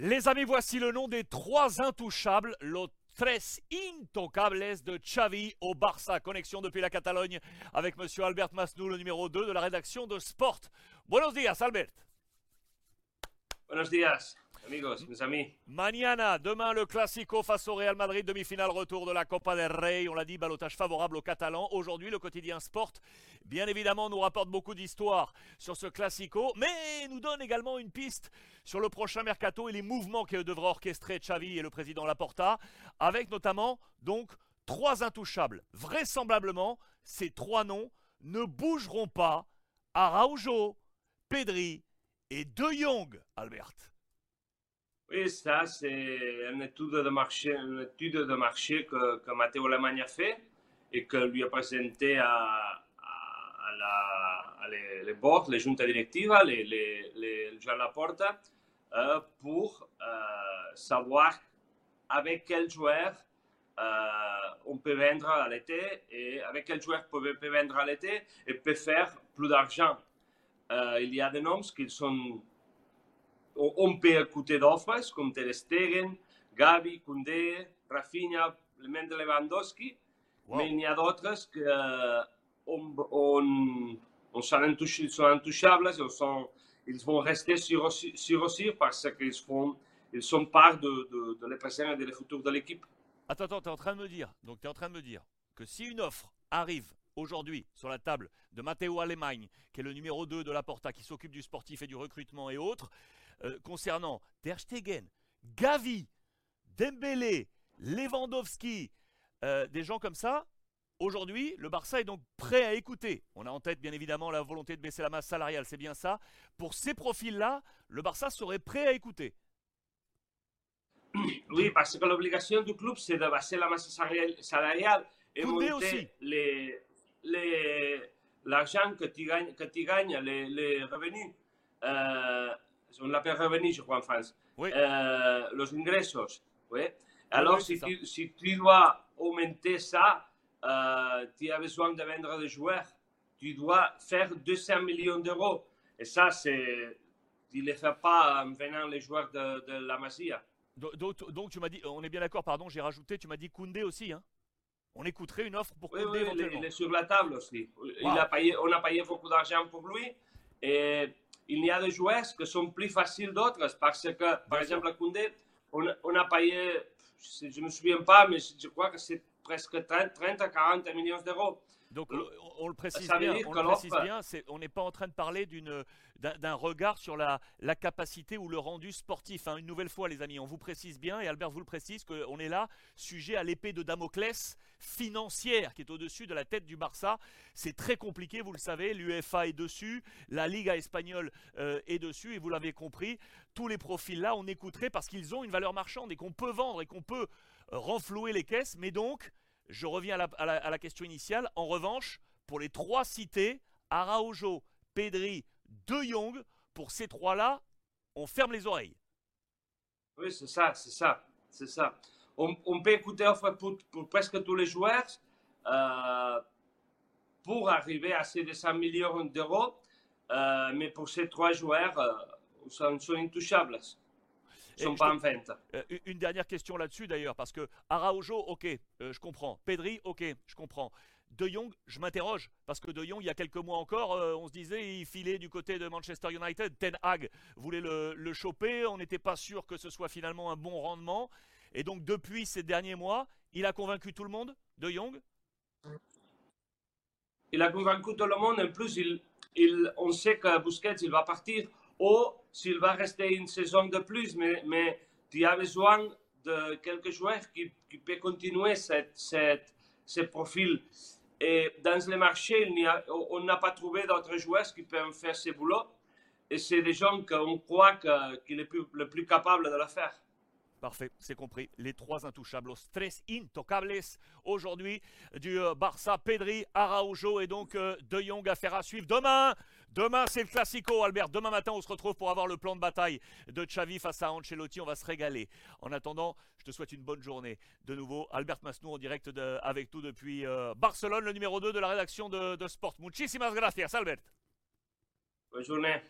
Les amis, voici le nom des trois intouchables, los tres intocables de Xavi au Barça. Connexion depuis la Catalogne avec monsieur Albert Masnou, le numéro 2 de la rédaction de Sport. Buenos días, Albert. Buenos días, amigos, mes amis. Mañana, demain, le Classico face au Real Madrid, demi-finale retour de la Copa del Rey. On l'a dit, balotage favorable aux Catalans. Aujourd'hui, le quotidien Sport, bien évidemment, nous rapporte beaucoup d'histoires sur ce Classico, mais nous donne également une piste sur le prochain mercato et les mouvements que devra orchestrer Xavi et le président Laporta, avec notamment, donc, trois intouchables. Vraisemblablement, ces trois noms ne bougeront pas. Araujo, Pedri et De Jong, Albert. Oui, ça, c'est une étude de marché, une étude de marché que, que Matteo Lemagne a fait et que lui a présenté à, la, les, les boards, les juntas directivas, les, les, les Jean Laporta, euh, pour euh, savoir avec quel joueur euh, on peut vendre à l'été et avec quel joueur on peut, peut vendre à l'été et peut faire plus d'argent. Euh, il y a des noms qui sont on peut écouter d'offres comme Ter Stegen, Gavi, Koundé, Rafinha, même Lewandowski, Wow. mais il y a d'autres que euh, on, on, on sont, intouchables, ils, sont, ils vont rester sur aussi, sur aussi parce qu'ils font, ils sont part de, de, de et de les futurs de l'équipe. Attends, attends, tu es en train de me dire, donc tu es en train de me dire que si une offre arrive aujourd'hui sur la table de Matteo Alemagne, qui est le numéro 2 de la Porta, qui s'occupe du sportif et du recrutement et autres, euh, concernant Ter Stegen, Gavi, Dembélé, Lewandowski, euh, des gens comme ça, aujourd'hui, le Barça est donc prêt à écouter. On a en tête bien évidemment la volonté de baisser la masse salariale, c'est bien ça. Pour ces profils-là, le Barça serait prêt à écouter. Oui, parce que l'obligation du club, c'est de baisser la masse salariale- et Koundé monter aussi. les, l'argent que tu gagnes, que tu gagnes les, les revenus. Euh, on l'appelle revenus, je crois, en France. Oui. Euh, los ingresos. Oui. Alors, oui, si, tu, si tu dois augmenter ça, euh, tu as besoin de vendre des joueurs. Tu dois faire 200 millions d'euros. Et ça, c'est. Tu ne les fais pas en venant les joueurs de, de la Masia. Do- Donc, donc tu m'as dit, on est bien d'accord, pardon, j'ai rajouté, tu m'as dit Koundé aussi. Hein on écouterait une offre pour Oui, Koundé oui, il est, éventuellement. il est sur la table aussi. Il a payé, on a payé beaucoup d'argent pour lui. Et il y a des joueurs qui sont plus faciles d'autres parce que, par Bien exemple, à Koundé, on, a- on a payé, je ne me souviens pas, mais je crois que c'est presque 30, 30 à 40 millions d'euros. Donc on, on le précise bien, on que le précise l'offre- bien, c'est- on n'est pas en train de parler d'un regard sur la, la capacité ou le rendu sportif. hein. Une nouvelle fois, les amis, on vous précise bien, et Albert vous le précise, qu'on est là sujet à l'épée de Damoclès financière qui est au-dessus de la tête du Barça. C'est très compliqué, vous le savez, l'UEFA est dessus, la Liga espagnole euh, est dessus, et vous l'avez compris, tous les profils-là, on écouterait parce qu'ils ont une valeur marchande et qu'on peut vendre et qu'on peut euh, renflouer les caisses, mais donc, je reviens à la, question initiale, en revanche, pour les trois cités, Araujo, Pedri, De Jong, pour ces trois-là, on ferme les oreilles. Oui, c'est ça, c'est ça, c'est ça. On, peut écouter pour, pour presque tous les joueurs euh, pour arriver à ces 200 millions d'euros. Euh, mais pour ces trois joueurs, euh, ils sont, sont intouchables. Ils sont pas te- en vente. Euh, une- une dernière question là-dessus d'ailleurs, parce que Araujo, ok, euh, je comprends. Pedri, ok, je comprends. De Jong, je m'interroge, parce que De Jong, il y a quelques mois encore, euh, on se disait, il filait du côté de Manchester United. Ten Hag voulait le, le choper, on n'était pas sûr que ce soit finalement un bon rendement. Et donc depuis ces derniers mois, il a convaincu tout le monde, De Jong? Il a convaincu tout le monde. En plus, il, il, on sait que Busquets, il va partir. Ou s'il va rester une saison de plus, mais, tu as besoin de quelques joueurs qui, qui peuvent continuer cette, ce profil. Et dans le marché, il a- on n'a pas trouvé d'autres joueurs qui peuvent faire ce boulot. Et c'est des gens qu'on croit que- qu'il est plus, le plus capable de le faire. Parfait, c'est compris. Les trois intouchables, los tres intocables aujourd'hui du euh, Barça, Pedri, Araujo et donc euh, De Jong à faire à suivre demain. Demain, c'est le Classico, Albert. Demain matin, on se retrouve pour avoir le plan de bataille de Xavi face à Ancelotti. On va se régaler. En attendant, je te souhaite une bonne journée. De nouveau, Albert Masnou en direct avec tout depuis euh, Barcelone, le numéro 2 de la rédaction de, de Sport. Muchísimas gracias, Albert. Bonne journée.